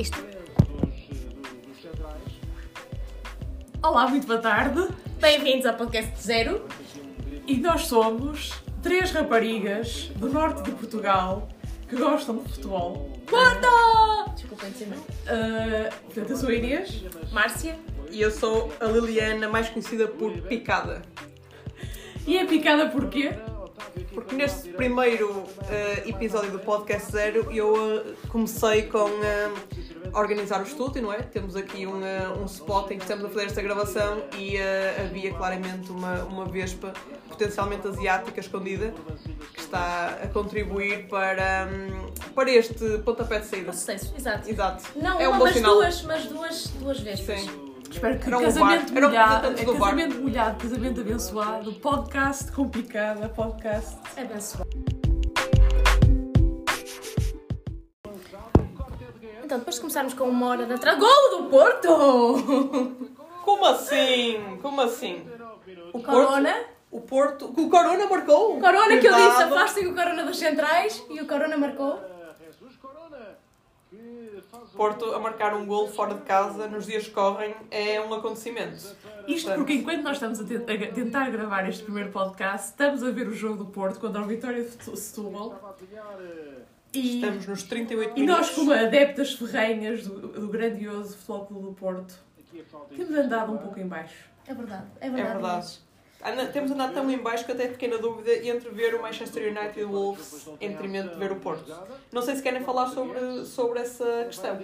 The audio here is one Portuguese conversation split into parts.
Isto. Olá, muito boa tarde. Bem-vindos ao podcast zero. E nós somos três raparigas do norte de Portugal que gostam de futebol. Desculpem dizer não. Uh, portanto, eu sou a Inês. Márcia. E eu sou a Liliana, mais conhecida por Picada. E é picada porquê? Porque neste primeiro eh, episódio do Podcast Zero eu eh, comecei com organizar o estúdio, não é? Temos aqui um, eh, um spot em que estamos a fazer esta gravação e eh, havia claramente uma, uma vespa potencialmente asiática escondida que está a contribuir para, hum, para este pontapé de saída. Um sucesso, exato. Exato. Não é um uma, bom mas sinal. duas, mas duas, duas vezes. Sim. Espero que Era um casamento bar. Era um molhado, representante é do bar. casamento molhado, casamento abençoado, podcast com picada, podcast. É abençoado. Então, depois de começarmos com uma hora de atraso. Golo do Porto! Como assim? Como assim? O Corona. O Porto. O Corona marcou? O Corona que eu disse, afastem o Corona dos centrais e o Corona marcou. Porto a marcar um gol fora de casa nos dias que correm é um acontecimento. Isto porque enquanto nós estamos a, te- a tentar gravar este primeiro podcast, estamos a ver o jogo do Porto contra o Vitória de Setúbal. E, Estamos nos 38 e minutos. nós, como adeptas ferrenhas do, do grandioso Futebol Clube do Porto, temos andado um pouco em baixo. É verdade, é É verdade. verdade. Anda- temos andado tão em baixo que até fiquei na dúvida entre ver o Manchester United e o Wolves em detrimento de ver o Porto. Não sei se querem falar sobre, sobre essa questão.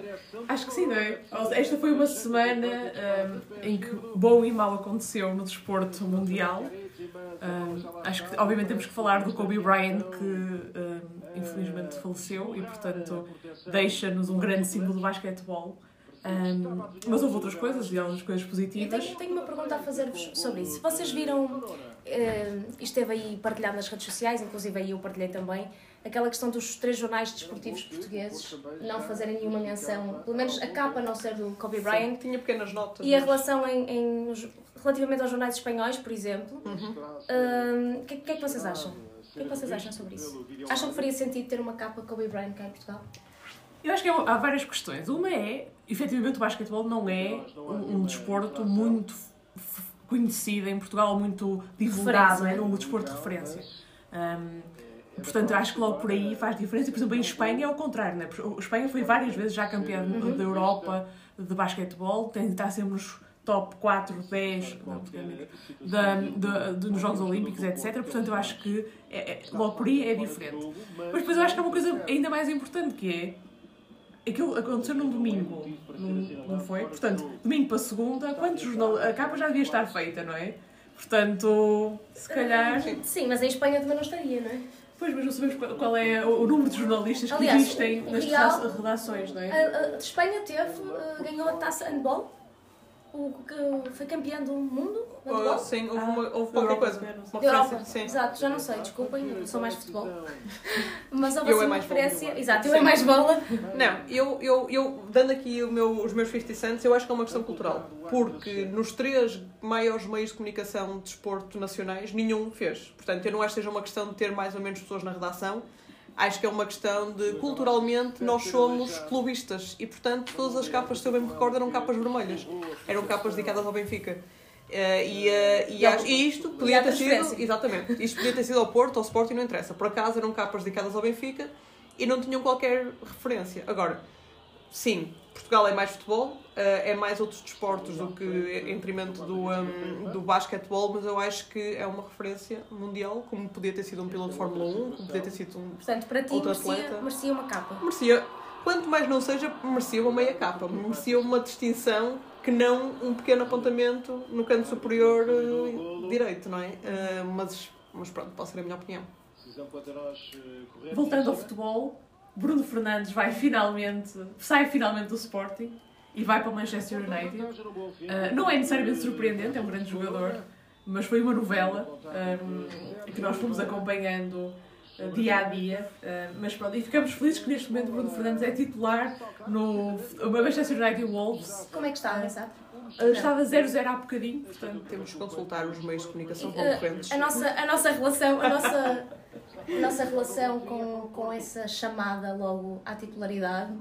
Acho que sim, não é? Esta foi uma semana hum, em que bom e mal aconteceu no desporto mundial. Hum, acho que, obviamente, temos que falar do Kobe Bryant, que hum, infelizmente faleceu e, portanto, deixa-nos um grande símbolo do basquetebol. Hum, mas houve outras coisas e algumas coisas positivas. tenho, tenho uma pergunta a fazer-vos sobre isso. Vocês viram, isto esteve aí partilhado nas redes sociais, inclusive aí eu partilhei também, aquela questão dos três jornais desportivos portugueses não fazerem nenhuma menção, pelo menos a capa não ser do Kobe Bryant, Tinha pequenas notas. e a relação em, em- relativamente aos jornais espanhóis, por exemplo. Uhum. O que, que é que vocês acham? O que é que vocês acham sobre isso? Acham que faria sentido ter uma capa Kobe Bryant cá em Portugal? Eu acho que há várias questões. Uma é, efetivamente, o basquetebol não é um, um desporto muito conhecido em Portugal, muito divulgado, é um desporto de referência. Hum, portanto, eu acho que logo por aí faz diferença. Por exemplo, em Espanha é o contrário, né? A Espanha foi várias vezes já campeã da Europa de basquetebol, tem está sempre nos top 4, 10 não, da, nos Jogos Olímpicos, etc. Portanto, eu acho que é- é- logo por aí é diferente. Mas depois eu acho que há uma coisa ainda mais importante que é aquilo aconteceu num domingo, não, não foi? Portanto, domingo para segunda, quantos jornal... a capa já devia estar feita, não é? Portanto, se calhar. Sim, mas em Espanha também não estaria, não é? Pois, mas não sabemos qual, qual é o número de jornalistas que Aliás, existem nas redações, não é? A, a- Espanha teve, eh, ganhou a taça handball, o que foi campeã do mundo Oh, sim, houve, Ah, uma, houve da qualquer Europa, coisa. Uma Da Europa, referência, sim. exato, já não sei, desculpem, eu sou mais futebol. Mas houve Eu assim é uma mais bola. referência. Exato, eu é Sim. mais bola. Não, eu, eu, eu dando aqui o meu- os meus 50 cents, eu acho que é uma questão cultural. Porque nos três maiores meios de comunicação de desporto nacionais, nenhum fez. Portanto, eu não acho que seja uma questão de ter mais ou menos pessoas na redação. Acho que é uma questão de, culturalmente, nós somos clubistas. E, portanto, todas as capas, se eu bem me recordo, eram capas vermelhas. Eram capas dedicadas ao Benfica. Eh, e, eh, e, E acho- e isto podia ter sido... Exatamente. Isto podia ter sido ao Porto, ao Sporting, não interessa. Por acaso eram capas dedicadas ao Benfica e não tinham qualquer referência. Agora, sim, Portugal é mais futebol, eh, é mais outros desportos do que em detrimento do, um, do basquetebol, mas eu acho que é uma referência mundial, como podia ter sido um piloto de Fórmula 1, como podia ter sido um. Portanto, para ti Outro merecia, atleta. merecia uma capa. Merecia, quanto mais não seja, merecia uma meia capa, merecia uma distinção que não um pequeno apontamento no canto superior eh, direito, não é? Eh, mas, mas pronto, pode ser a minha opinião. Voltando ao futebol, Bruno Fernandes vai finalmente, sai finalmente do Sporting e vai para o Manchester United. Uh, não é necessariamente surpreendente, é um grande jogador, mas foi uma novela um, que nós fomos acompanhando uh, dia a dia. Uh, mas pronto, e ficamos felizes que neste momento Bruno Fernandes é titular no Manchester United Wolves. Como é que está? Uh, estava 0-0 há bocadinho, portanto. Temos que consultar os meios de comunicação Uh, concorrentes. a, nossa, a nossa relação, a nossa, nossa relação com, com essa chamada logo à titularidade,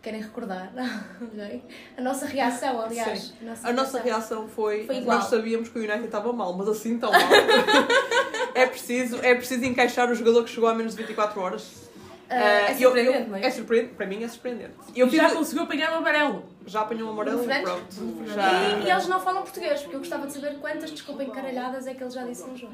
Querem recordar? a nossa reação, aliás. A nossa, a nossa reação foi, foi igual. nós sabíamos que o United estava mal, mas assim tão mal. é, preciso, é preciso encaixar o jogador que chegou a menos de 24 horas. Uh, é surpreendente, eu, eu, não é? é surpreendente, para mim é surpreendente. Eu já conseguiu apanhar o um amarelo. Já apanhou um amarelo e pronto. Já... E, e, eles não falam português, porque eu gostava de saber quantas desculpa encaralhadas é que ele já disse no jogo.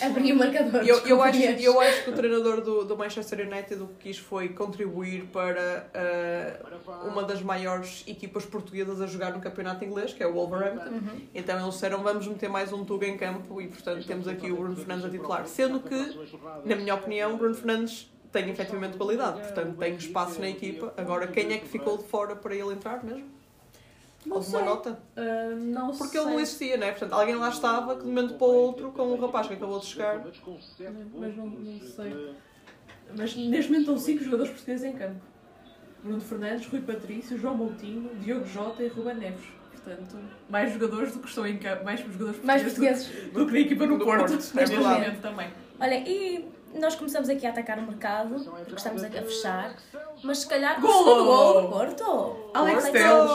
Abri o marcador. Eu, eu, acho, eu acho que o treinador do, do Manchester United o que quis foi contribuir para uh, uma das maiores equipas portuguesas a jogar no campeonato inglês, que é o Wolverhampton. Uhum. Então eles disseram: vamos meter mais um Tuga em campo e, portanto, temos aqui o Bruno Fernandes a titular. Sendo que, na minha opinião, o Bruno Fernandes tem efetivamente qualidade, portanto, tem espaço na equipa. Agora, quem é que ficou de fora para ele entrar mesmo? Não Alguma sei. nota? Uh, não Porque sei. ele não existia, não é? Portanto, alguém lá estava que de um momento para o outro, com o rapaz que acabou de chegar. Mas não, não sei. Mas neste momento estão 5 jogadores portugueses em campo: Bruno Fernandes, Rui Patrício, João Moutinho, Diogo Jota e Ruben Neves. Portanto, mais jogadores do que estão em campo, mais jogadores mais portugueses, portugueses. Do, do que na equipa no, Porto, Porto neste momento também. Olha, e nós começamos aqui a atacar o mercado, porque estamos a fechar, mas se calhar gol! gol do Porto. Alex Telles.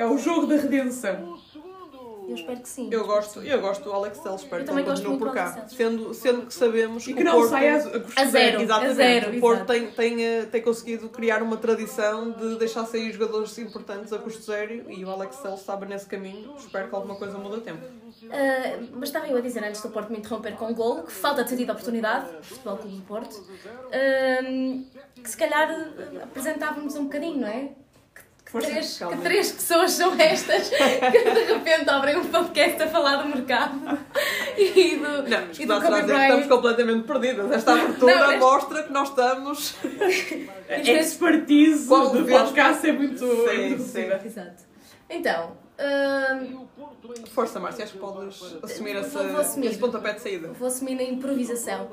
É o jogo da redenção. Eu espero que sim. Eu gosto, eu gosto do Alex Telles, espero que ele continue por cá. Sendo, sendo que sabemos e que, que não Porto, saia a, a zero. Exatamente. A zero, o Porto tem, tem, eh, tem conseguido criar uma tradição de deixar sair jogadores importantes a custo zero e o Alex Telles estava nesse caminho. Espero que alguma coisa mude a tempo. Uh, mas estava eu a dizer antes do Porto me interromper com o gol, que falta ter tido a oportunidade, Futebol Clube do Porto, uh, que se calhar apresentávamos um bocadinho, não é? Que três, que três pessoas são estas que de repente abrem um podcast a falar do mercado e do, não, e do Kobe Bryant. Estamos completamente perdidas. Esta abertura não, mas... mostra que nós estamos. Expertise do podcast é muito. Sim, é muito sim. Exato. Então, Uh, Força, Márcia, acho que podes assumir esse, vou, vou assumir. esse pontapé de saída. Vou assumir na improvisação.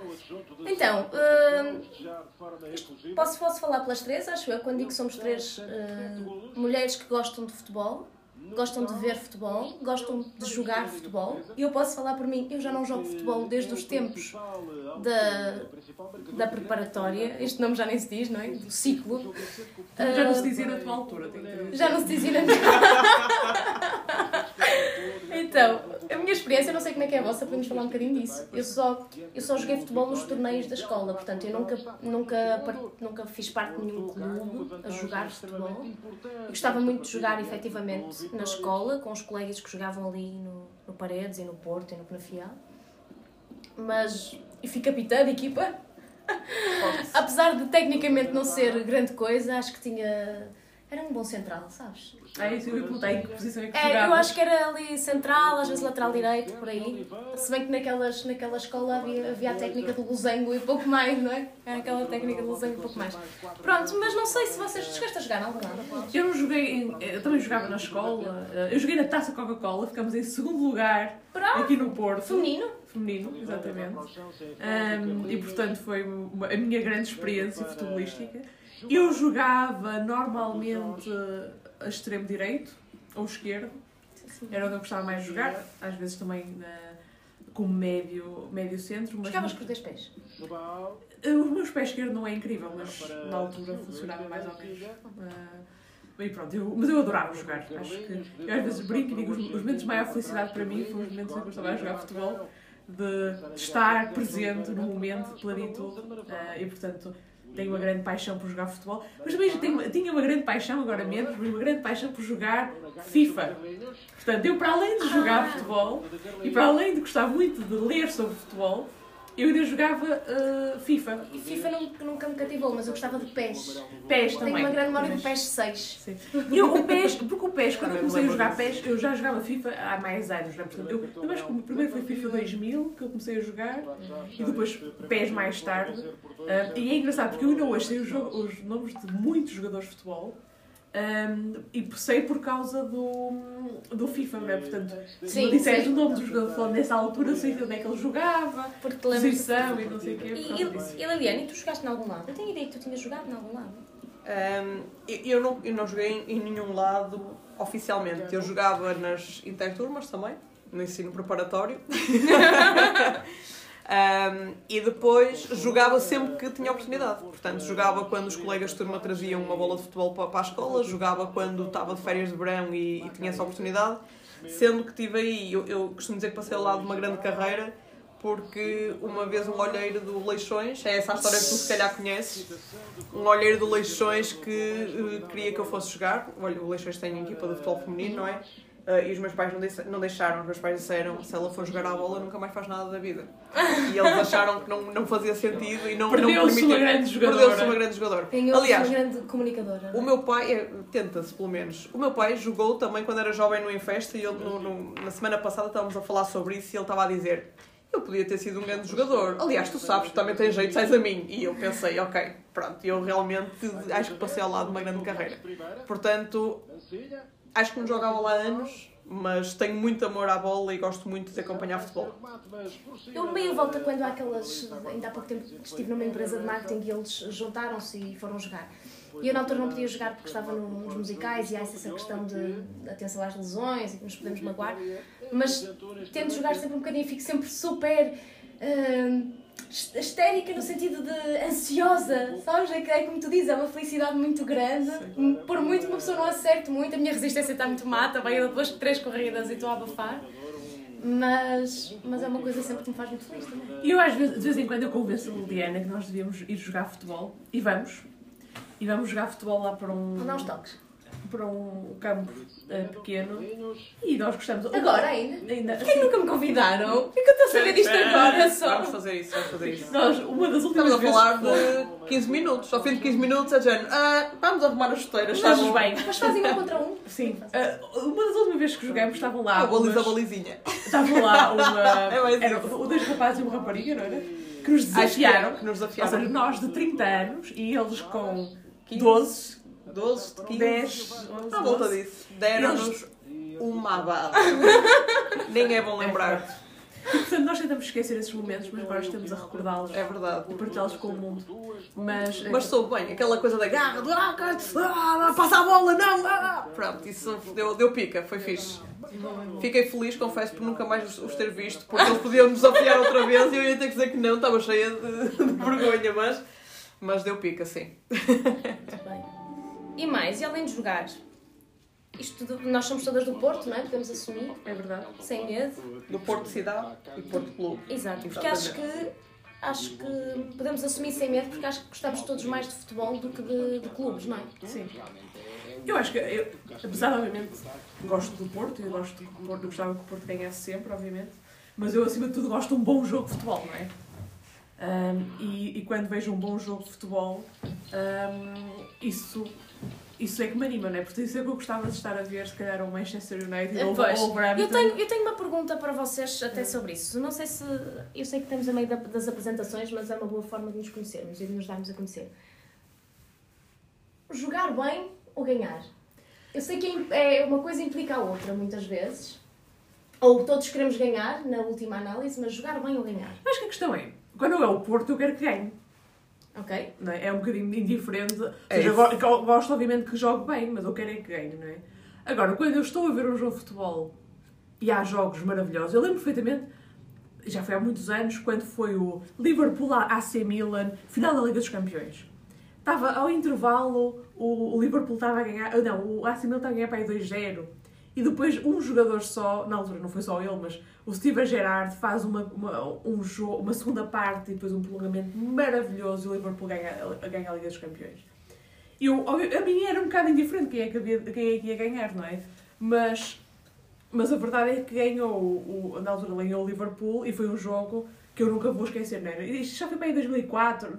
Então, uh, posso, posso falar pelas três, acho eu, quando digo que somos três uh, mulheres que gostam de futebol gostam de ver futebol, gostam de jogar futebol. E eu posso falar por mim, eu já não jogo futebol desde os tempos da, da preparatória. Este nome já nem se diz, não é? Do ciclo. Já não se dizia na tua altura. Já não se dizia na minha Então, a minha experiência, eu não sei como é que é a vossa, podemos falar um bocadinho disso. Eu só, eu só joguei futebol nos torneios da escola, portanto, eu nunca, nunca, nunca fiz parte de nenhum clube a jogar futebol. Eu gostava muito de jogar, efetivamente, na escola, com os colegas que jogavam ali no, no Paredes e no Porto e no Penafiel. Mas, e fui capitã de equipa. Apesar de tecnicamente não ser grande coisa, acho que tinha era um bom central, sabes? É isso, eu perguntei que posição é que é, Eu acho que era ali central, às vezes lateral direito, por aí. Se bem que naquelas, naquela escola havia, havia a técnica do losango e pouco mais, não é? Era aquela técnica do losango e pouco mais. Pronto, mas não sei se vocês chegaste a jogar não lado. Eu não joguei, eu também jogava na escola. Eh, eu joguei na Taça Coca-Cola, ficamos em segundo lugar Pronto. aqui no Porto. Feminino? Feminino, exatamente. Um, e portanto foi a minha grande experiência futebolística. Eu jogava normalmente a extremo direito ou esquerdo. Era onde eu gostava mais de jogar. Às vezes também na, como médio, médio centro. Mas Jogavas com os dois pés? Os meus pés esquerdo não é incrível, mas na altura funcionava mais ou menos. Uh, e pronto, eu, mas eu adorava jogar. Acho que eu às vezes brinco e digo os, os momentos de maior felicidade para mim foram os momentos em que eu estava a jogar futebol, de, de estar presente no momento de plenitude. Uh, e portanto, tenho uma grande paixão por jogar futebol, mas também tenho, tinha uma grande paixão, agora menos, mas uma grande paixão por jogar FIFA. Portanto, eu para além de jogar ah. futebol e para além de gostar muito de ler sobre futebol, eu ainda jogava uh, FIFA. E FIFA nunca, nunca me cativou, mas eu gostava de PES. PES também. Tenho uma grande memória do PES 6. Sim. Eu, o PES, porque o PES, quando eu comecei a jogar PES, eu já jogava FIFA há mais anos. Né? Portanto, eu, eu acho que o primeiro foi FIFA 2000, que eu comecei a jogar, e depois PES mais tarde. Uh, e é engraçado, porque eu ainda hoje sei os, os nomes de muitos jogadores de futebol. Um, e sei por causa do, do FIFA, não é? Portanto, se me disseres o nome do jogador falando nessa altura, sei onde é que ele jogava, porque te posição e não sei o quê. E, e, e Liliane, tu jogaste em algum lado? Eu tenho ideia que tu tinhas jogado em algum lado. Um, eu, não, eu não joguei em nenhum lado oficialmente. Eu jogava nas interturmas também, no ensino preparatório. Um, e depois jogava sempre que tinha oportunidade. Portanto, jogava quando os colegas de turma traziam uma bola de futebol para, a escola, jogava quando estava de férias de verão e, e tinha essa oportunidade. Sendo que tive aí, eu, eu costumo dizer que passei ao lado de uma grande carreira, porque uma vez um olheiro do Leixões, é essa a história que tu se calhar conheces, um olheiro do Leixões que uh, queria que eu fosse jogar. Olha, o Leixões tem equipa de futebol feminino, não é? Uh, e os meus pais não, deixaram, os meus pais disseram se ela for jogar à bola nunca mais faz nada da vida. E eles acharam que não, não fazia sentido e não, Perdeu-se não uma grande jogadora. Perdeu-se uma grande jogadora. Aliás, uma grande comunicadora. O meu pai, é, tenta-se pelo menos, o meu pai jogou também quando era jovem no Infesta e ele, no, no, na semana passada estávamos a falar sobre isso e ele estava a dizer eu podia ter sido um grande jogador. Aliás, tu sabes, tu também tens jeito, sais a mim. E eu pensei, ok, pronto, eu realmente acho que passei ao lado de uma grande carreira. Portanto, acho que não jogava lá anos, mas tenho muito amor à bola e gosto muito de acompanhar futebol. Eu meio volta quando há aquelas. Ainda há pouco tempo estive numa empresa de marketing e eles juntaram-se e foram jogar. E eu na altura não podia jogar porque estava nos musicais e há essa questão de atenção às lesões e que nos podemos magoar. Mas tento jogar sempre um bocadinho fico sempre super. Uh, histérica no sentido de ansiosa, sabes? É, que, é como tu dizes, é uma felicidade muito grande. Por muito que uma pessoa não acerte muito, a minha resistência está muito má, também eu duas, três corridas e estou a abafar. Mas, mas é uma coisa sempre que me faz muito feliz também. E eu às vezes, de vez em quando eu convenço a Liliana que nós devíamos ir jogar futebol e vamos. E vamos jogar futebol lá para um. Não os toques para um campo uh, pequeno e nós gostamos. Agora ainda? ainda Porquê assim, nunca me convidaram? Por que eu estou a saber disto agora só? Vamos fazer isso, vamos fazer isso. Nós, uma das últimas Estamos a falar de 15 minutos. Ao fim de 15 minutos é género, ah, vamos arrumar as chuteiras. Estamos bem. Mas fazem um contra um? Sim. Uh, uma das últimas vezes que jogamos estavam lá. A baliza, a balizinha. Estavam lá uma. é era, dois rapazes e uma rapariga, não era? Que nos desafiaram. Que nos desafiaram. Ou seja, nós de 30 anos e eles com 12 12, 15, 10, à volta disso. Deram-nos uma bala. Nem é bom lembrar. Portanto, nós tentamos esquecer esses momentos, mas agora estamos a recordá-los. É verdade. E partilhá-los com o mundo. Mas, mas soube bem, aquela coisa da garra, do, ah, ah, passa a bola, não! Ah. Pronto, isso deu, deu pica, foi fixe. Fiquei feliz, confesso, por nunca mais os ter visto, porque eles podiam nos desafiar outra vez e eu ia ter que dizer que não, estava cheia de, de vergonha, mas, mas deu pica, sim. Muito bem. E mais, e além de jogar, isto tudo, nós somos todas do Porto, não é? Podemos assumir. É verdade. Sem medo. Do Porto Cidade e Porto Clube. Exato, porque acho que acho que podemos assumir sem medo porque acho que gostamos todos mais de futebol do que de, de clubes, não é? Sim. Eu acho que, eu, apesar de, obviamente, gosto do Porto, eu gosto do Porto, eu gostava que o Porto ganhasse sempre, obviamente, mas eu, acima de tudo, gosto de um bom jogo de futebol, não é? Um, e, e, quando vejo um bom jogo de futebol, um, isso isso é que me anima, não é? Porque isso é que eu gostava de estar a ver, se calhar, o Manchester United ou, o Brampton. Eu tenho, eu tenho uma pergunta para vocês até sobre isso. Não sei se... Eu sei que estamos a meio das apresentações, mas é uma boa forma de nos conhecermos e de nos darmos a conhecer. Jogar bem ou ganhar? Eu sei que é uma coisa implica a outra, muitas vezes. Ou todos queremos ganhar, na última análise, mas jogar bem ou ganhar? Acho que a questão é, quando é o Porto, eu quero que ganhe. Ok. Não é? é um bocadinho indiferente. É seja, eu gosto, obviamente, que jogue bem, mas eu quero é que ganhe, não é? Agora, quando eu estou a ver um jogo de futebol e há jogos maravilhosos, eu lembro perfeitamente, já foi há muitos anos, quando foi o Liverpool AC Milan, final da Liga dos Campeões. Estava ao intervalo, o Liverpool estava a ganhar, não, o AC Milan estava a ganhar para aí 2-0. E depois um jogador só, na altura não foi só ele, mas o Steven Gerrard faz uma, uma, um jogo, uma segunda parte e depois um prolongamento maravilhoso e o Liverpool ganha, ganha a Liga dos Campeões. Eu, a mim era um bocado indiferente quem é que, havia, quem é que ia ganhar, não é? Mas, mas a verdade é que ganhou, o, na altura ganhou o Liverpool e foi um jogo que eu nunca vou esquecer, não é? Isto já foi bem em 2004,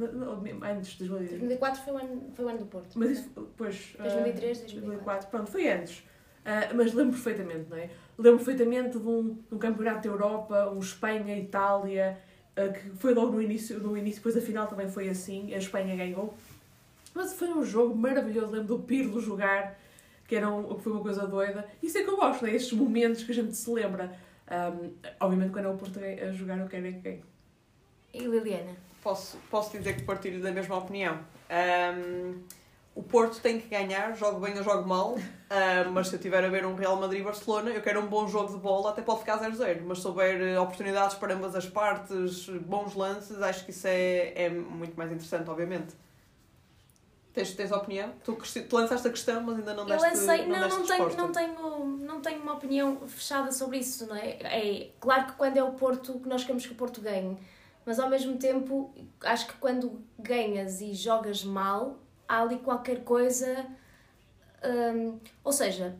antes de 2004. 2004 foi o ano, foi o ano do Porto. Mas isso, depois... 2003, 2004. 2004. Pronto, foi antes. Uh, mas lembro perfeitamente, não é? Lembro perfeitamente de um, de um campeonato da Europa, um Espanha-Itália, uh, que foi logo no início, no início, depois a final também foi assim, a Espanha ganhou. Mas foi um jogo maravilhoso, lembro do Pirlo jogar, que, era um, que foi uma coisa doida. Isso é que eu gosto, é? Estes momentos que a gente se lembra. Um, obviamente, quando é o Porto a jogar, eu quero é que ganhe. E Liliana? Posso, posso dizer que partilho da mesma opinião. Um, o Porto tem que ganhar, jogo bem ou jogo mal, uh, mas se eu tiver a ver um Real Madrid-Barcelona, eu quero um bom jogo de bola, até pode ficar 0-0, mas se houver eh, oportunidades para ambas as partes, bons lances, acho que isso é, é muito mais interessante, obviamente. Tens, tens opinião? Tu, tu lançaste a questão, mas ainda não deste Eu lancei, não, não, não, tenho, não, tenho, não tenho uma opinião fechada sobre isso, não é? É claro que quando é o Porto, nós queremos que o Porto ganhe, mas ao mesmo tempo, acho que quando ganhas e jogas mal, há ali qualquer coisa. Hum, ou seja,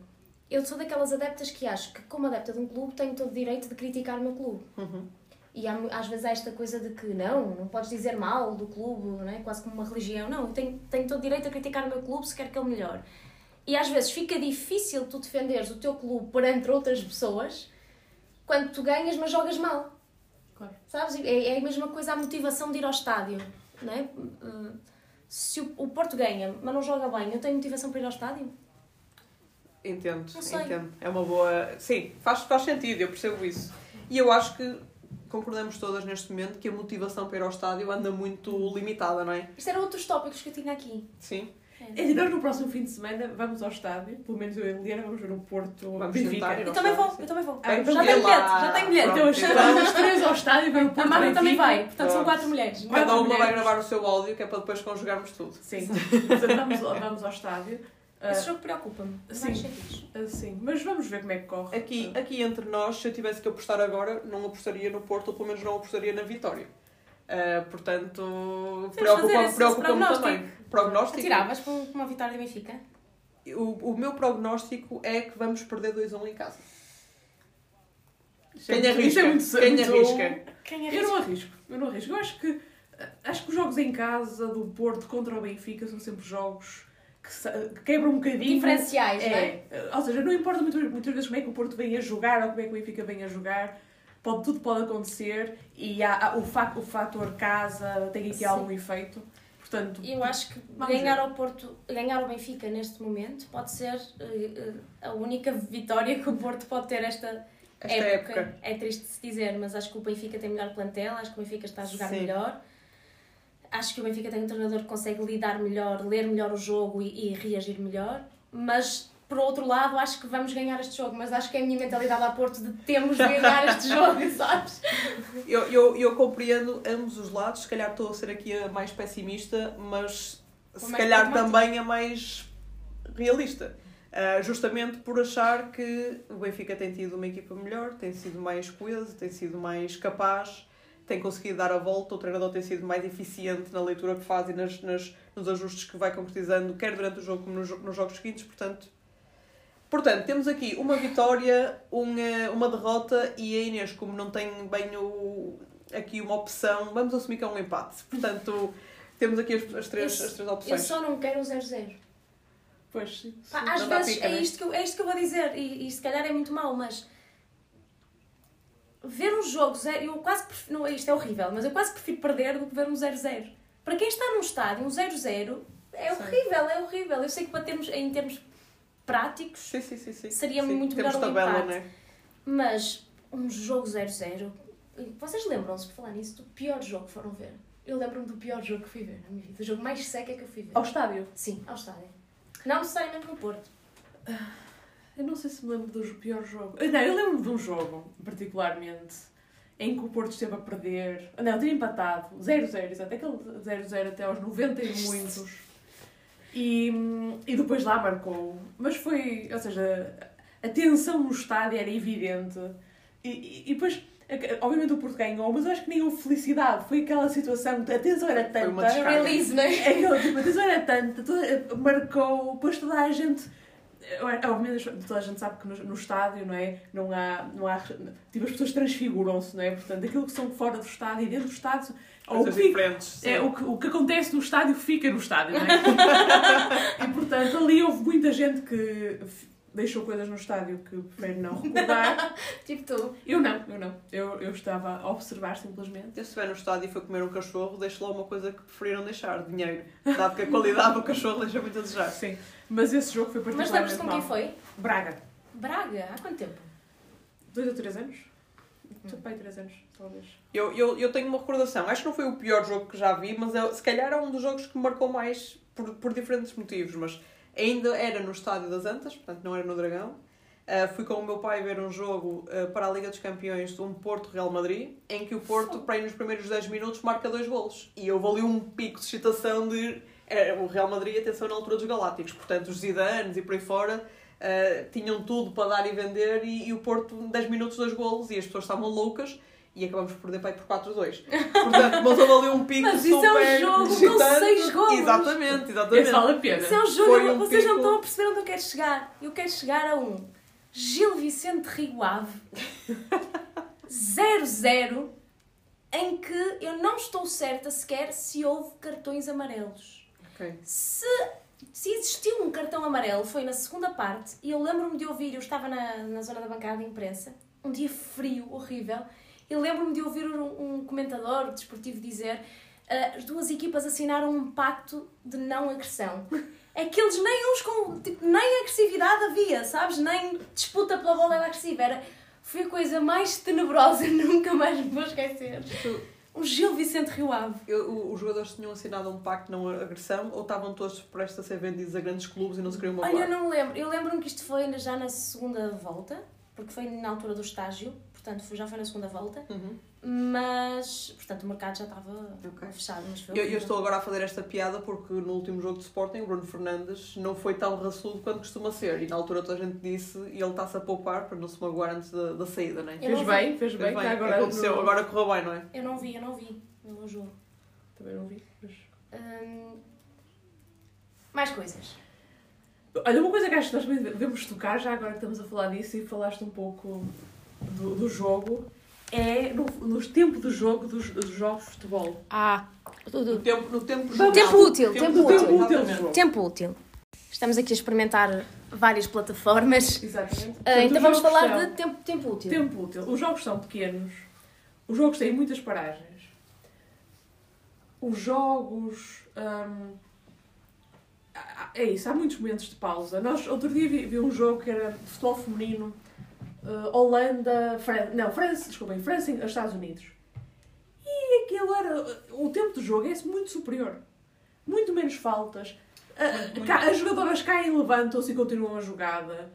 eu sou daquelas adeptas que acho que, como adepta de um clube, tenho todo o direito de criticar o meu clube. Uhum. E há, às vezes há esta coisa de que não, não podes dizer mal do clube, não é? quase como uma religião. Não, eu tenho, tenho todo o direito a criticar o meu clube se quer que ele melhore. E às vezes fica difícil tu defenderes o teu clube perante outras pessoas quando tu ganhas, mas jogas mal. Claro. Sabes? É, é a mesma coisa a motivação de ir ao estádio. Não é? Se o, o Porto ganha, mas não joga bem, eu tenho motivação para ir ao estádio? Entendo, entendo. É uma boa. Sim, faz, faz sentido, eu percebo isso. E eu acho que concordamos todas neste momento que a motivação para ir ao estádio anda muito limitada, não é? Isto eram outros tópicos que eu tinha aqui. Sim. É assim, nós no próximo fim de semana vamos ao estádio, pelo menos eu e a Liliana vamos ver o Porto Vamos Benfica. Eu também vou, eu também vou. Ah, já então tenho bilhete, lá. já tenho bilhete. Então Pronto, chamamos os três ao estádio ver o A Porto Marta também vai, portanto são Pronto. quatro mulheres. Cada uma vai gravar o seu áudio, que é para depois conjugarmos tudo. Sim, portanto vamos, vamos ao estádio. Ah, Esse jogo preocupa-me. sim. sentidos. ah, sim, mas vamos ver como é que corre. Aqui, aqui entre nós, se eu tivesse que apostar agora, não apostaria no Porto, ou pelo menos não apostaria na vitória. Ah, portanto, preocupa-me preocupa também. Prognóstico? Atiravas para uma vitória do Benfica? O, o meu prognóstico é que vamos perder 2-1 em casa. É Quem muito- arrisca? é muito- Quem muito- arrisca? Quem é Eu não arrisco, eu não arrisco. Eu acho que, acho que os jogos em casa do Porto contra o Benfica são sempre jogos que, quebram um bocadinho. Diferenciais, não é? É, ou seja, não importa muitas, muitas vezes como é que o Porto vem a jogar ou como é que o Benfica vem a jogar, pode, tudo pode acontecer e há, há- o, fa o fator casa tem aqui Sim. algum efeito. Portanto, Eu acho que ganhar ver. ao Porto, ganhar ao Benfica neste momento pode ser eh, a única vitória que o Porto pode ter esta, Esta época. época. É triste de se dizer, mas acho que o Benfica tem melhor plantel, acho que o Benfica está a jogar Sim. melhor. Acho que o Benfica tem um treinador que consegue lidar melhor, ler melhor o jogo e, e reagir melhor. Mas, por outro lado, acho que vamos ganhar este jogo. Mas acho que é a minha mentalidade a Porto de temos de ganhar este jogo, sabes? Eu, eu, eu compreendo ambos os lados, se calhar estou a ser aqui a mais pessimista, mas se mais calhar também a mais realista. Ah, justamente por achar que o Benfica tem tido uma equipa melhor, tem sido mais coeso, tem sido mais capaz, tem conseguido dar a volta, o treinador tem sido mais eficiente na leitura que faz e nas, nas, nos ajustes que vai concretizando, quer durante o jogo como nos, nos jogos seguintes, portanto. Portanto, temos aqui uma vitória, uma, uma derrota e a Inês, como não tem bem o, aqui uma opção, vamos assumir que é um empate. Portanto, temos aqui as, as três, Eu- as três Eu opções. só não quero o 0-0. pois sim. Pá, às vezes pica, é né? isto, que eu, é isto que eu vou dizer, e, e se calhar é muito mau, mas ver um jogo, zero, eu quase prefiro, não, isto é horrível, mas eu quase prefiro perder do que ver um 0-0. Para quem está num estádio, um 0-0 é Sim. horrível, é horrível. Eu sei que para termos, em termos práticos, Sim, sim, sim, sim. Seria Sim, muito temos melhor tabela, empate. né? mas um jogo 0-0, vocês lembram-se, por falar nisso, do pior jogo que foram ver? Eu lembro-me do pior jogo que fui ver na minha vida, o jogo mais seca que eu fui ver. Ao estádio. Sim, ao estádio. Não necessariamente no Porto. Eu não sei se me lembro do pior jogo. Ah, Não, eu lembro de um jogo, particularmente, em que o Porto esteve a perder. Não, tinha empatado. 0-0, exato. Aquele 0-0 até aos 90 e muitos. E, e depois lá marcou. Mas foi. Ou seja, a tensão no estádio era evidente. E, e, e depois. Obviamente o Porto ganhou, mas eu acho que nem houve felicidade. Foi aquela situação, a tensão era Foi uma tanta. Release, não é? É aquela tipo, a tensão era tanta, toda- marcou, depois toda a gente. Obviamente toda a gente sabe que no, no estádio, não é? Não há. Não há tipo, as pessoas transfiguram-se, não é? Portanto, aquilo que são fora do estádio e dentro do estádio. ou o, que é, o, que, o que acontece no estádio fica no estádio, não é? e portanto, ali houve muita gente que deixou coisas no estádio que prefere não recordar. Tipo tu. Eu não, eu não. Eu, eu estava a observar simplesmente. Eu se estiver no estádio e for comer um cachorro, deixo lá uma coisa que preferiram deixar, dinheiro. Dado que a qualidade do cachorro deixa muito a desejar. Sim. Mas esse jogo foi Mas particularmente lembras-te com quem foi? Braga. Braga? Há quanto tempo? Dois ou três anos? Hum. Pai, três anos, talvez. Eu, eu, eu tenho uma recordação, acho que não foi o pior jogo que já vi, mas eu, se calhar é um dos jogos que me marcou mais por, por diferentes motivos, mas ainda era no Estádio das Antas, portanto não era no Dragão. Uh, fui com o meu pai ver um jogo uh, para a Liga dos Campeões um Porto-Real Madrid, em que o Porto, para ir nos primeiros 10 minutos, marca dois golos. E houve ali um pico de excitação de... Era o Real Madrid, atenção, na altura dos Galácticos. Portanto, os Zidanes e por aí fora uh, tinham tudo para dar e vender e, e o Porto, 10 minutos, dois golos. E as pessoas estavam loucas e acabamos por perder pai por 4-2. Portanto, mas houve ali um pico Mas isso super é um jogo com excitante. seis golos. Exatamente, exatamente. Vale a pena. Isso é um jogo, Foi um vocês não pico. estão a perceber onde eu quero chegar. Eu quero chegar a um Gil Vicente Rio Ave 0-0 em que eu não estou certa sequer se houve cartões amarelos. Ok. Se, se existiu um cartão amarelo foi na segunda parte e eu lembro-me de ouvir, eu estava na, na zona da bancada de imprensa, um dia frio, horrível, e lembro-me de ouvir um, um comentador desportivo dizer "Ah, as duas equipas assinaram um pacto de não agressão. É que eles nem uns com. Tipo, nem agressividade havia, sabes? Nem disputa pela bola era agressiva. Era, foi a coisa mais tenebrosa, nunca mais me vou esquecer. Um Gil Vicente Rio Ave. Eu- o- os jogadores tinham assinado um pacto de não agressão ou estavam todos prestes a ser vendidos a grandes clubes e não se queriam Olha, magoar? eu não lembro. Eu lembro-me que isto foi já na segunda volta, porque foi na altura do estágio, portanto já foi na segunda volta. Uhum. Mas, portanto, o mercado já estava Ok. fechado. Mas foi Eu, eu estou agora a fazer esta piada porque no último jogo de Sporting o Bruno Fernandes não foi tão raçudo quanto costuma ser e na altura toda a gente disse e ele está-se a poupar para não se magoar antes da, da saída, não é? Fez não bem, fez bem. Fez bem, Está agora aconteceu, no- agora correu bem, não é? Eu não vi, eu não vi o jogo. Também não vi. mas- Hum, Mais coisas. Olha, uma coisa que acho que nós devemos tocar, já agora que estamos a falar disso e falaste um pouco do, do jogo, é no, no tempo do jogo dos, dos jogos de futebol. Ah, No tempo, no tempo, Tempo jogado. útil, tempo útil. Tempo útil do exatamente. jogo. tempo útil. Estamos aqui a experimentar várias plataformas. Exatamente. Ah, então os vamos falar são- de tempo, tempo útil. Tempo útil. Os jogos são pequenos. Os jogos têm muitas paragens. Os jogos. hum, é isso, há muitos momentos de pausa. Nós, outro dia, vi, vi um jogo que era de futebol feminino. uh, Holanda. Fran não, França, desculpem, França e Estados Unidos. E aquilo era. O tempo do jogo é muito superior. Muito menos faltas. Muito, muito. As jogadoras caem, levantam-se e continuam a jogada.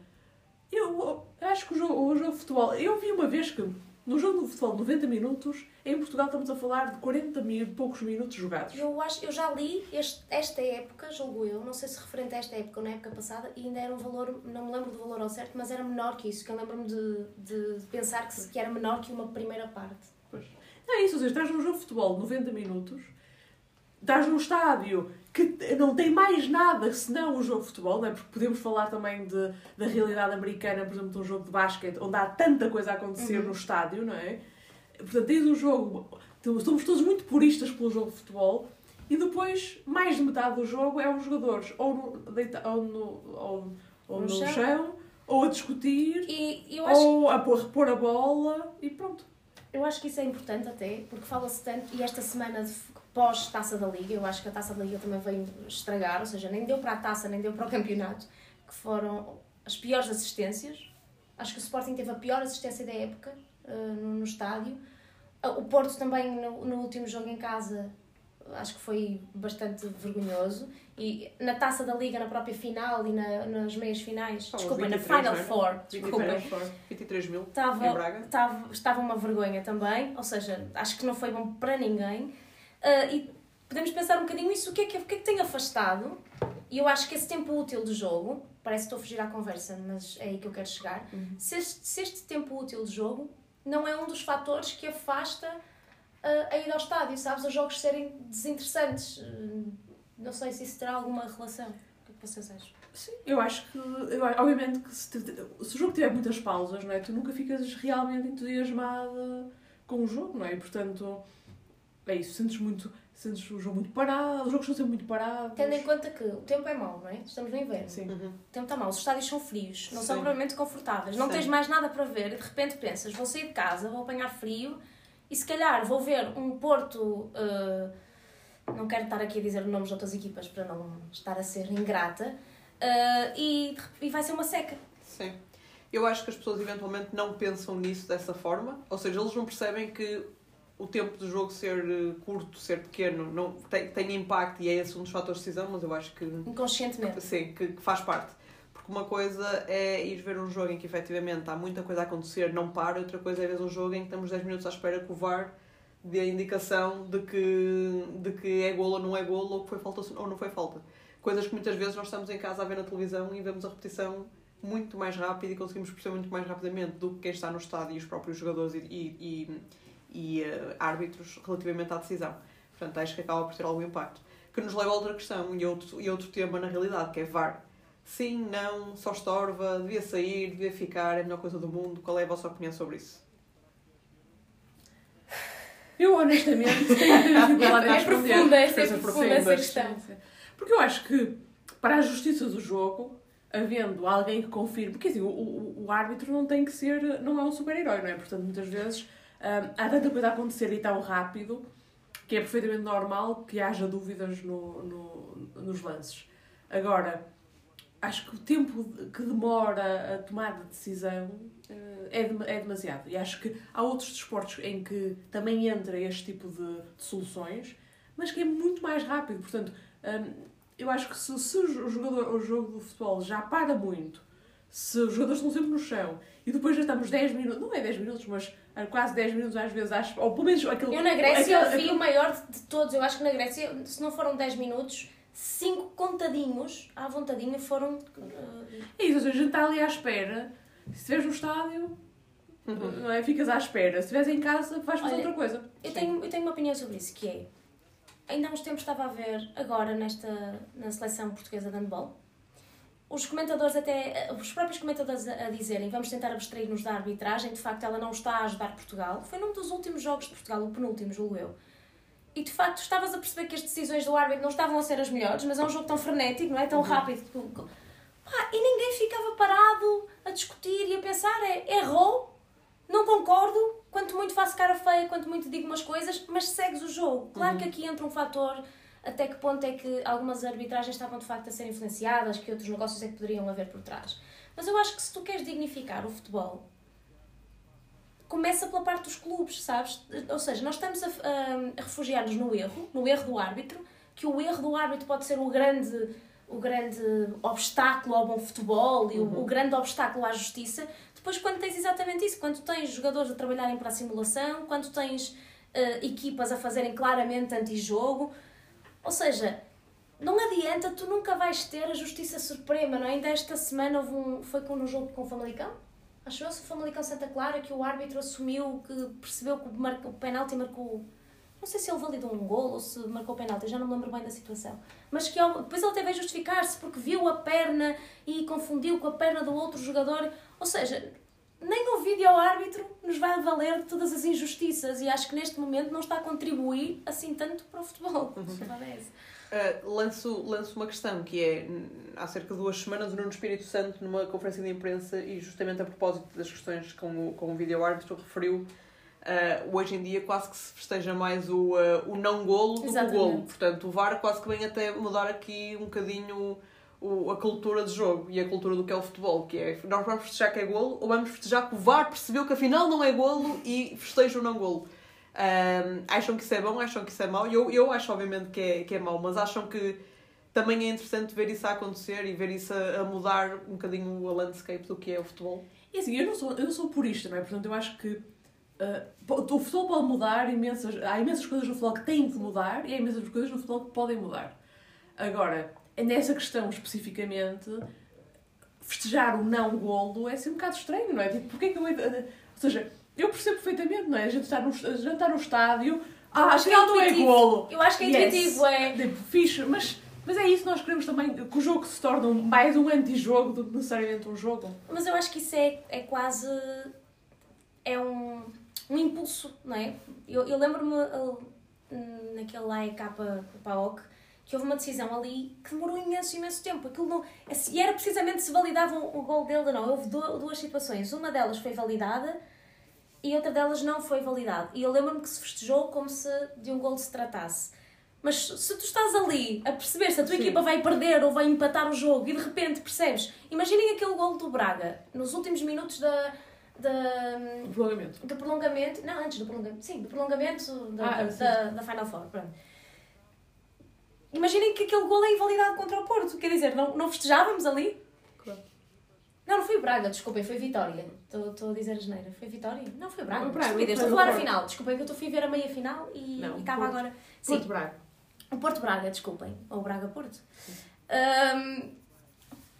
Eu acho que o jogo, o jogo de futebol. Eu vi uma vez que no jogo de futebol 90 minutos, em Portugal estamos a falar de 40 mil, poucos minutos jogados. Eu, acho, eu já li este- esta época, julgo eu, não sei se referente a esta época ou na época passada, e ainda era um valor, não me lembro do valor ao certo, mas era menor que isso, que eu lembro-me de, de, pensar que, que era menor que uma primeira parte. Pois. Não é isso, ou seja, estás num jogo de futebol 90 minutos, estás num estádio que não tem mais nada senão o jogo de futebol, não é? porque podemos falar também de, da realidade americana, por exemplo, de um jogo de basquete, onde há tanta coisa a acontecer Uhum. no estádio, não é? Portanto, tens um jogo, somos todos muito puristas pelo jogo de futebol, e depois, mais de metade do jogo é os jogadores ou no, deita, ou no, ou, ou No no chão. chão. ou a discutir, E ou a pôr, repor a bola, e pronto. eu acho que isso é importante até, porque fala-se tanto, e esta semana de pós-taça da Liga, eu acho que a taça da Liga também veio estragar, ou seja, nem deu para a taça, nem deu para o campeonato, que foram as piores assistências. Acho que o Sporting teve a pior assistência da época eh, no, no estádio. Ah, O Porto também, no, no último jogo em casa, acho que foi bastante vergonhoso. E na taça da Liga, na própria final e na- nas meias finais, Estavam desculpem, na 23, Final não é? Four, desculpem, 23, 23 mil em Braga. estava, estava uma vergonha também, ou seja, acho que não foi bom para ninguém. Ah, e podemos pensar um bocadinho isso, o que, é que, o que é que tem afastado? E eu acho que esse tempo útil do jogo, parece que estou a fugir à conversa, mas é aí que eu quero chegar. Se, este, se este tempo útil do jogo não é um dos fatores que afasta ah, a ir ao estádio, sabes? Os jogos serem desinteressantes. Ah, não sei se isso terá alguma relação. O que é que vocês acham? Sim, eu acho que, eu, obviamente, que se, te- se o jogo tiver muitas pausas, não é? Tu nunca ficas realmente entusiasmada com o jogo, não é? E, portanto, é isso, sentes muito, sentes o jogo muito parado, os jogos estão sempre muito parados. Tendo em conta que o tempo é mau, não é? Estamos no inverno. Sim. Uhum. O tempo está mau, os estádios são frios, não Sim. são provavelmente confortáveis, não Sim. tens mais nada para ver e de repente pensas, vou sair de casa, vou apanhar frio e se calhar vou ver um Porto. eh, não quero estar aqui a dizer nomes de outras equipas para não estar a ser ingrata, eh, e, e vai ser uma seca. Sim. Eu acho que as pessoas eventualmente não pensam nisso dessa forma, ou seja, eles não percebem que o tempo de jogo ser eh, curto, ser pequeno, não, tem, tem impacto e é esse um dos fatores de decisão, mas eu acho que. Inconscientemente. Sim, que, que faz parte. Porque uma coisa é ir ver um jogo em que efetivamente há muita coisa a acontecer, não para, outra coisa é ver um jogo em que estamos 10 minutos à espera que o VAR dê a indicação de que, de que é golo ou não é golo, ou que foi falta ou não foi falta. Coisas que muitas vezes nós estamos em casa a ver na televisão e vemos a repetição muito mais rápida e conseguimos perceber muito mais rapidamente do que quem está no estádio e os próprios jogadores e, e, e, e uh, árbitros relativamente à decisão. Portanto, acho que acaba por ter algum impacto. Que nos leva a outra questão e outro, e outro tema na realidade, que é VAR. Sim, não, só estorva, devia sair, devia ficar, é a melhor coisa do mundo. Qual é a vossa opinião sobre isso? Eu honestamente tenho dificuldade em É responder. profunda, essa é profunda essa questão. Porque eu acho que, para a justiça do jogo, havendo alguém que confirme. Porque assim, o, o, o árbitro não tem que ser. não é um super-herói, não é? Portanto, muitas vezes hum, há tanta coisa a acontecer e tão rápido que é perfeitamente normal que haja dúvidas no, no, nos lances. Agora, acho que o tempo que demora a tomar a decisão eh, é, dem- é demasiado. E acho que há outros desportos em que também entra este tipo de, de soluções, mas que é muito mais rápido. Portanto, hum, eu acho que se, se o, jogador, o jogo de futebol já para muito, se os jogadores estão sempre no chão e depois já estamos 10 minutos, não é 10 minutos, mas quase 10 minutos às vezes, acho, ou pelo menos aquele. Eu na Grécia aquele- vi aquele- o maior de todos. Eu acho que na Grécia, se não foram 10 minutos, 5 contadinhos à vontadinha foram. eh, É isso, ou seja, a gente está ali à espera. Se estiveres no estádio, não é? ficas à espera. Se estiveres em casa, vais fazer Olha, outra coisa. Eu Sim. tenho, eu tenho uma opinião sobre isso, que é. Ainda há uns tempos estava a ver, agora, nesta, na seleção portuguesa de handball, os comentadores até, os próprios comentadores a, a dizerem vamos tentar abstrair-nos da arbitragem, de facto ela não está a ajudar Portugal. Foi num dos últimos jogos de Portugal, o penúltimo, julgo eu. E de facto estavas a perceber que as decisões do árbitro não estavam a ser as melhores, mas é um jogo tão frenético, não é? Tão rápido. Pá, e ninguém ficava parado a discutir e a pensar, é, errou, não concordo, quanto muito faço cara feia, quanto muito digo umas coisas, mas segues o jogo. Claro que aqui entra um fator até que ponto é que algumas arbitragens estavam de facto a ser influenciadas, que outros negócios é que poderiam haver por trás. Mas eu acho que se tu queres dignificar o futebol, começa pela parte dos clubes, sabes? Ou seja, nós estamos a, a- refugiar-nos no erro, no erro do árbitro, que o erro do árbitro pode ser o grande, o grande obstáculo ao bom futebol e o, o grande obstáculo à justiça. Depois, quando tens exatamente isso, quando tens jogadores a trabalharem para a simulação, quando tens eh, equipas a fazerem claramente antijogo, ou seja, não adianta, tu nunca vais ter a justiça suprema, não é? Ainda esta semana houve um, foi com no jogo com o Famalicão, achou-se o Famalicão Santa Clara que o árbitro assumiu, que percebeu que o, marca, o penalti marcou, não sei se ele validou um gol ou se marcou o penalti, já não me lembro bem da situação, mas que depois ele teve a justificar-se porque viu a perna e confundiu com a perna do outro jogador, ou seja, nem o vídeo ao árbitro nos vai valer de todas as injustiças e acho que neste momento não está a contribuir assim tanto para o futebol. É. Uh, lanço, lanço uma questão que é hum, há cerca de duas semanas o Nuno Espírito Santo numa conferência de imprensa e justamente a propósito das questões com o, com o vídeo árbitro referiu uh, hoje em dia quase que se festeja mais o, uh, o não golo do que o golo portanto o VAR quase que vem até mudar aqui um bocadinho o, a cultura de jogo e a cultura do que é o futebol que é nós vamos festejar que é golo ou vamos festejar que o VAR percebeu que afinal não é golo e festeja o não golo um, acham que isso é bom, acham que isso é mau. Eu, eu acho, obviamente, que é, que é mau, mas acham que também é interessante ver isso a acontecer e ver isso a, a mudar um bocadinho a landscape do que é o futebol. E assim, eu não sou, eu não sou purista, não é? Portanto, eu acho que po- o futebol pode mudar imensas. Há imensas coisas no futebol que têm de mudar e há imensas coisas no futebol que podem mudar. Agora, nessa questão especificamente, festejar o não golo é assim um bocado estranho, não é? Tipo, porque é que eu. hei de- Ou seja, eu percebo perfeitamente, não é? A gente está no, a gente está no estádio, ah, acho que é afinal não é golo. Eu acho que é Yes. intuitivo, é. Tipo, fixe, mas, mas é isso, nós queremos também que o jogo se torne mais um antijogo do que necessariamente um jogo. Mas eu acho que isso é, é quase. É um, um impulso, não é? Eu, eu lembro-me uh, naquele AEK PAOC que houve uma decisão ali que demorou imenso, imenso tempo. Aquilo não, e era precisamente se validava o, gol dele ou não. Houve du- duas situações. Uma delas foi validada e outra delas não foi validada. E eu lembro-me que se festejou como se de um gol se tratasse. Mas se tu estás ali a perceber se a tua Sim. equipa vai perder ou vai empatar o jogo e de repente percebes, imaginem aquele gol do Braga nos últimos minutos da, da, O prolongamento. do prolongamento. Não, antes do prolongamento. Sim, do prolongamento da, Ah, da, sim. da, da Final Four. Pronto. Imaginem que aquele gol é invalidado contra o Porto. Quer dizer, não, não festejávamos ali? Claro. Não, não foi o Braga, desculpem, foi Vitória. Estou a dizer a geneira. Foi Vitória? Não, foi o Braga. Foi Braga, Estupidez, Estou a falar a final. Desculpem que eu estou a fui ver a meia final e estava agora. Sim, Porto Braga. o Porto Braga, desculpem. Ou o Braga Porto. Ahm,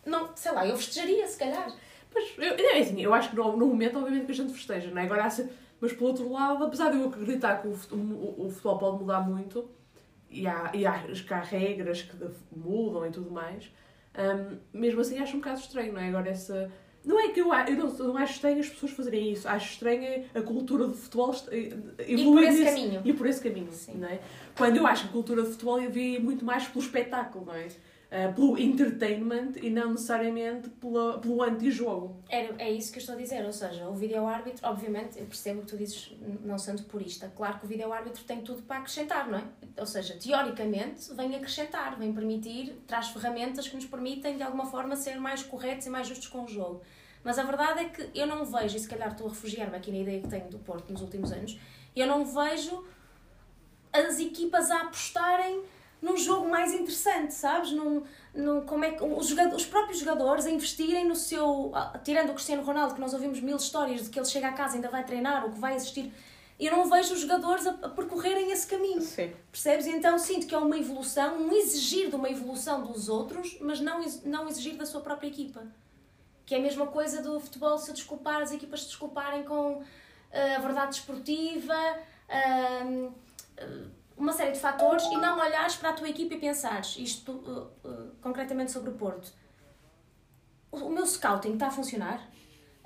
não, sei lá, eu festejaria, se calhar. Mas, eu, é assim, eu acho que no, no momento, obviamente, que a gente festeja, não é? Agora, mas por outro lado, apesar de eu acreditar que o, o, o futebol pode mudar muito, e há, e há, que há regras que mudam e tudo mais, hum, mesmo assim acho um bocado estranho, não é? Agora, essa. Não é que eu, eu não, eu não acho estranho as pessoas fazerem isso, acho estranho a cultura de futebol evoluir esse nesse- caminho. E por esse caminho, Sim. não é? Quando eu acho que a cultura de futebol devia ir muito mais pelo espetáculo, não é? Ah, pelo entertainment e não necessariamente pela, pelo antijogo. Era, é isso que eu estou a dizer, ou seja, o vídeo-árbitro, obviamente, eu percebo que tu dizes, não sendo purista, claro que o vídeo-árbitro tem tudo para acrescentar, não é? Ou seja, teoricamente, vem acrescentar, vem permitir, traz ferramentas que nos permitem, de alguma forma, ser mais corretos e mais justos com o jogo. Mas a verdade é que eu não vejo, e se calhar estou a refugiar-me aqui na ideia que tenho do Porto nos últimos anos, eu não vejo as equipas a apostarem num jogo mais interessante, sabes? Num, num, como é que, os, jogadores, os próprios jogadores a investirem no seu. Tirando o Cristiano Ronaldo, que nós ouvimos mil histórias de que ele chega a casa e ainda vai treinar ou que vai assistir. Eu não vejo os jogadores a, a percorrerem esse caminho. Sim. Percebes? Então sinto que é uma evolução, um exigir de uma evolução dos outros, mas não, não exigir da sua própria equipa. Que é a mesma coisa do futebol se desculpar, as equipas se desculparem com ah, a verdade desportiva, ah, ah, uma série de fatores, e não olhares para a tua equipa e pensares, isto ah, ah, concretamente sobre o Porto. O, o meu scouting está a funcionar?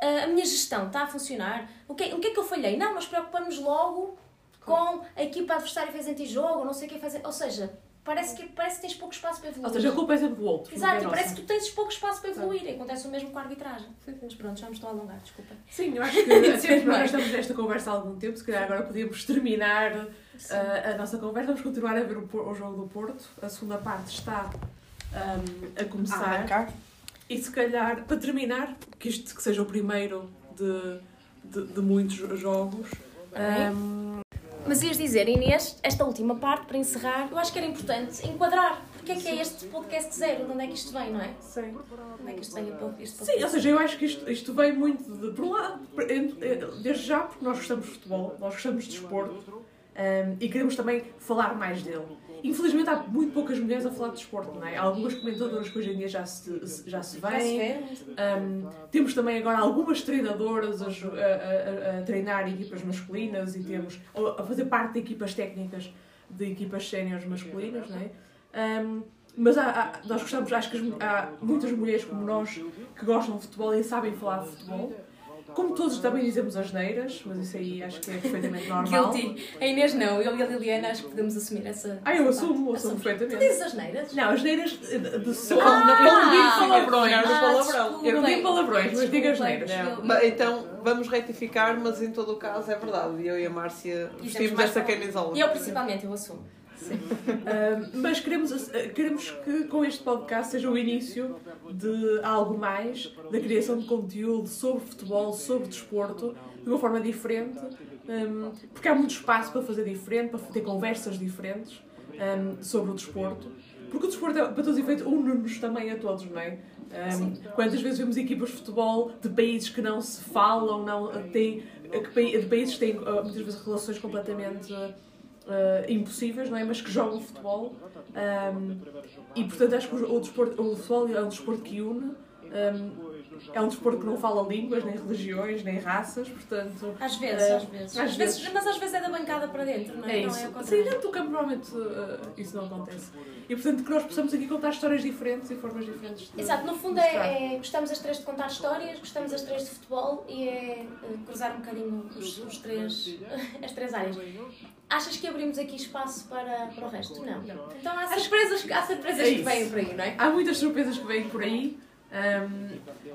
Ah, a minha gestão está a funcionar? O que, o que é que eu falhei? Não, nós preocupamos logo com a equipa adversária fez antijogo, não sei o que fez. Ou seja, parece que, parece que tens pouco espaço para evoluir. Ou seja, a culpa é sempre do outro. Exato, é parece que tu tens pouco espaço para evoluir. E acontece o mesmo com a arbitragem. Mas pronto, já me estou a alongar, desculpa. Sim, eu acho que nós estamos nesta conversa há algum tempo, se calhar agora podíamos terminar ah, a nossa conversa. Vamos continuar a ver o, o jogo do Porto. A segunda parte está ahm, a começar. Arrancar. E se calhar, para terminar, que isto que seja o primeiro de, de, de muitos jogos. ahm, Mas ias dizer, Inês, esta última parte, para encerrar, eu acho que era importante enquadrar. Porque é que é este podcast zero? De onde é que isto vem, não é? sim. De onde é que isto vem? Podcast? Sim, ou seja, eu acho que isto, isto vem muito de. Por um lado, eh, desde já, porque nós gostamos de futebol, nós gostamos de desporto ahm, e queremos também falar mais dele. Infelizmente, há muito poucas mulheres a falar de desporto, não é? Há algumas comentadoras que hoje em dia já se, já se veem. Um, temos também agora algumas treinadoras a, a- a- treinar equipas masculinas e temos a fazer parte de equipas técnicas de equipas séniores masculinas, não é? Um, mas há, há- nós gostamos, acho que há muitas mulheres como nós que gostam de futebol e sabem falar de futebol. Como todos também dizemos as neiras, mas isso aí acho que é perfeitamente normal. Guilty. A Inês não, eu e a Liliana acho que podemos assumir essa. Ah, eu assumo, parte. assumo Tu perfeitamente. dizes as neiras? Não, as neiras de, de som. Ah, eu não digo palavrões. ah, palavrão. Eu não digo palavrões, mas digo as neiras. Então, vamos retificar, mas em todo o caso é verdade. Eu e a Márcia vestimos esta camisola. E eu principalmente, eu assumo. Mas queremos, uh, queremos que com este podcast seja o início de algo mais, da criação de conteúdo sobre futebol, sobre desporto, de uma forma diferente, um, porque há muito espaço para fazer diferente, para ter conversas diferentes um, sobre o desporto. Porque o desporto, é, para todos os efeitos, une-nos também a todos, não é? Um, quantas vezes vemos equipas de futebol de países que não se falam, não têm, que, pa- de países que têm muitas vezes relações completamente uh, impossíveis, não é? Mas que jogam futebol. Um, e portanto acho que o, o desporto, o futebol é um desporto que une. Um, é um desporto que não fala línguas, nem religiões, nem raças, portanto. Às vezes, eh, às vezes. às Às vezes, mas às vezes é da bancada para dentro, não é? É Não isso. é ao Sim, dentro do campo normalmente uh, isso não acontece. E portanto que nós possamos aqui contar histórias diferentes e formas diferentes de Exato, no fundo é, é- gostamos as três de contar histórias, gostamos as três de futebol e é eh, cruzar um bocadinho os, os três, as três áreas. Achas que abrimos aqui espaço para, para o resto? Não. Então há surpresas, há surpresas É que vêm por aí, não é? Há muitas surpresas que vêm por aí. Um,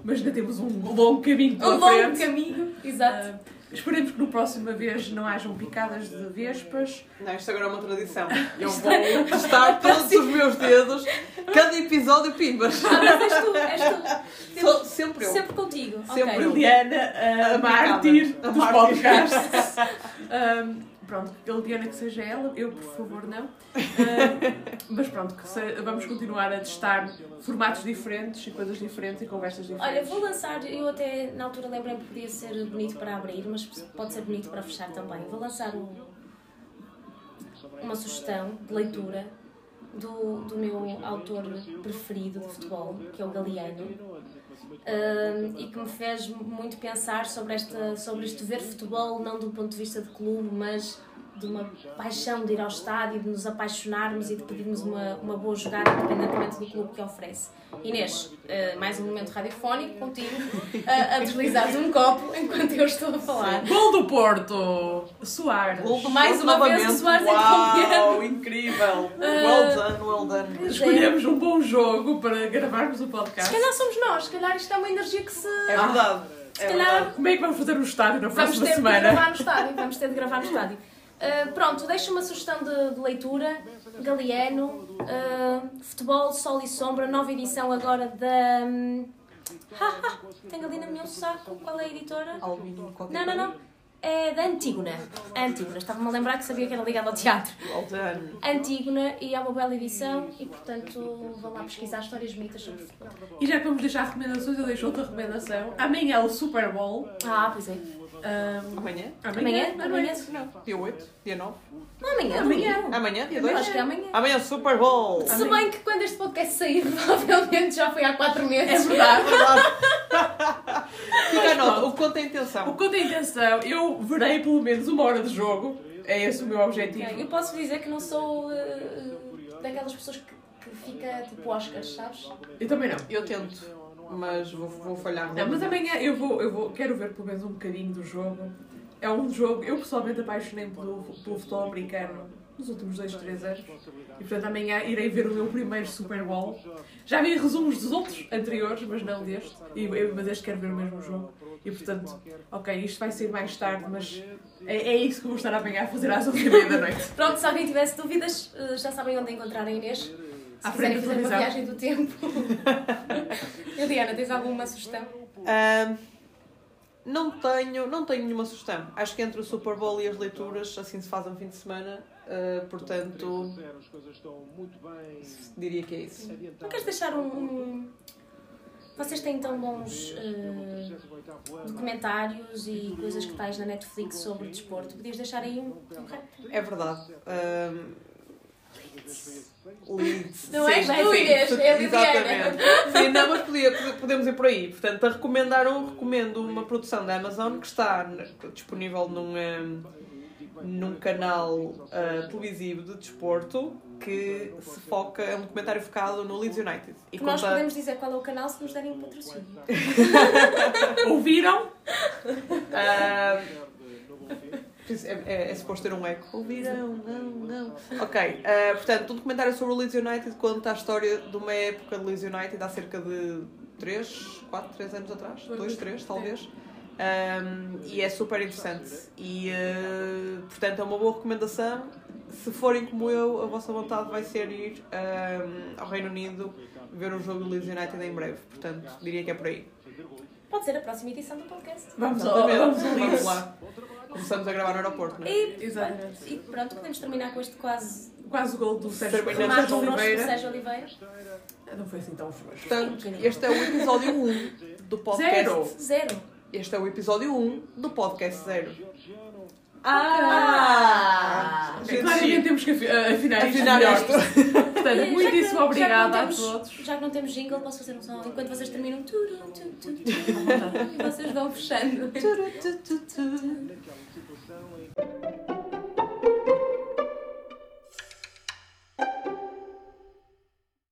mas ainda temos um longo caminho pela Um longo frente. caminho, exato. Uh, esperemos que no próxima vez não hajam picadas de vespas. Não, isto agora é uma tradição. Eu vou testar todos os meus dedos, cada episódio pimbas. Ah, mas és tu, és tu. Sou Temos- sempre eu. Sempre contigo. Sempre ok. eu. Liliana, a A mártir dos podcasts. Um, pronto, a Liliana que seja ela, eu por favor não. Um, mas pronto, que se- vamos continuar a testar formatos diferentes e coisas diferentes e conversas diferentes. Olha, vou lançar, eu até na altura lembrei que podia ser bonito para abrir, mas pode ser bonito para fechar também. Vou lançar um- uma sugestão de leitura do, do meu autor preferido de futebol, que é o Galeano, Ahm, e que me fez muito pensar sobre, esta, sobre isto de ver futebol não do ponto de vista de clube, mas de uma paixão de ir ao estádio, de nos apaixonarmos e de pedirmos uma, uma boa jogada, independentemente do clube que oferece. Inês, ah, mais um momento radiofónico contigo, a, a deslizares um copo enquanto eu estou a falar. Gol do Porto! Soares! Gol do Mais Porto uma vez o Soares é Uau, campeão. incrível! Well done, well done. É. Escolhemos um bom jogo para gravarmos o Se podcast. calhar somos nós, se calhar isto é uma energia que se. É verdade. É calhar- verdade. Como é que vamos fazer o estádio na Vamos próxima ter de semana? gravar no estádio. Vamos ter de gravar no estádio. Uh, pronto, deixo uma sugestão de, de leitura. Galeano, uh, Futebol, Sol e Sombra, nova edição agora da. haha, tenho ali no meu saco. Qual é a editora? Albino, Não, não, não. É da Antígona. Antígona. Estava-me a lembrar que sabia que era ligado ao teatro. Antígona e é uma bela edição e, portanto, vão lá pesquisar histórias bonitas sobre futebol. E já que vamos deixar recomendações, eu deixo outra recomendação. Amanhã é o Super Bowl. Ah, pois é. Um, Amanhã? Amanhã? Amanhã? Não. Dia 8? Dia 9? Não, amanhã. Amanhã. Amanhã? Dia Eu 2? acho que é amanhã. Amanhã Super Bowl! Se bem que quando este podcast sair, provavelmente já foi há 4 É meses. verdade. Fica a nota, o que conta é a intenção. O que eu tenho intenção, eu verei pelo menos uma hora de jogo. É esse o meu objetivo. Ok, Eu posso dizer que não sou eh, daquelas pessoas que, que fica tipo Oscars, sabes? Eu também não. Eu tento, mas vou, vou falhar. Não, mas amanhã eu vou, eu vou, quero ver pelo menos um bocadinho do jogo. É um jogo, eu pessoalmente apaixonei pelo, pelo futebol americano nos últimos 2, 3 anos. E portanto amanhã irei ver o meu primeiro Super Bowl. Já vi resumos dos outros anteriores, mas não deste. E eu, mas este quero ver o mesmo jogo. E portanto, ok, isto vai ser mais tarde, mas é, é isso que vou estar amanhã a fazer às 11 da noite. Pronto, se alguém tivesse dúvidas, eh, já sabem onde encontrar a Inês. Se À quiserem frente da fazer uma viagem do tempo. Eliana, tens alguma sugestão? Não tenho, não tenho nenhuma sugestão. Acho que entre o Super Bowl e as leituras, assim se faz um fim de semana. ah, portanto, diria que é isso. Não queres deixar um. um- Vocês têm tão bons eh, documentários e coisas que tais na Netflix sobre desporto. Podias deixar aí um. Ok. É verdade. Ahm, Leeds. Não sim, és tu, Inês, é. Exatamente. Sim, não, mas podia- podemos ir por aí. Portanto, a recomendar um, recomendo uma produção da Amazon que está disponível num, ahm, num canal ah, televisivo de desporto que se foca, é um documentário focado no Leeds United. E Nós conta- podemos dizer qual é o canal se nos derem um patrocínio. Ouviram? Ah, é, é, é suposto ter um eco. Ouvirão, não, não. Ok, ah, portanto, um documentário sobre o Leeds United conta a história de uma época de Leeds United há cerca de 3, 4, 3 anos atrás. 2, 3, talvez. Um, e é super interessante. E, ah, portanto, é uma boa recomendação. Se forem como eu, a vossa vontade vai ser ir ah, ao Reino Unido ver o jogo do Leeds United em breve. Portanto, diria que é por aí. Pode ser a próxima edição do podcast. Vamos, ao, vamos ao Vamos Leeds. lá. Começamos a gravar no aeroporto, não é? E, Exatamente. e pronto, podemos terminar com este quase Quase o gol do Sérgio Sérgio Oliveira. Sérgio Oliveira. Não foi assim tão frouxo. Portanto, este é o episódio 1 do podcast. Zero. Zero. Este é o episódio 1 do podcast 0. Ah! Gente, Claramente temos que afinar isto Afinar isto. Portanto, muitíssimo obrigada a todos. Já que não temos jingle, posso fazer um som enquanto vocês terminam. Turu, tu, tu, tu, tu, e vocês vão fechando. Tu, tu, tu, tu.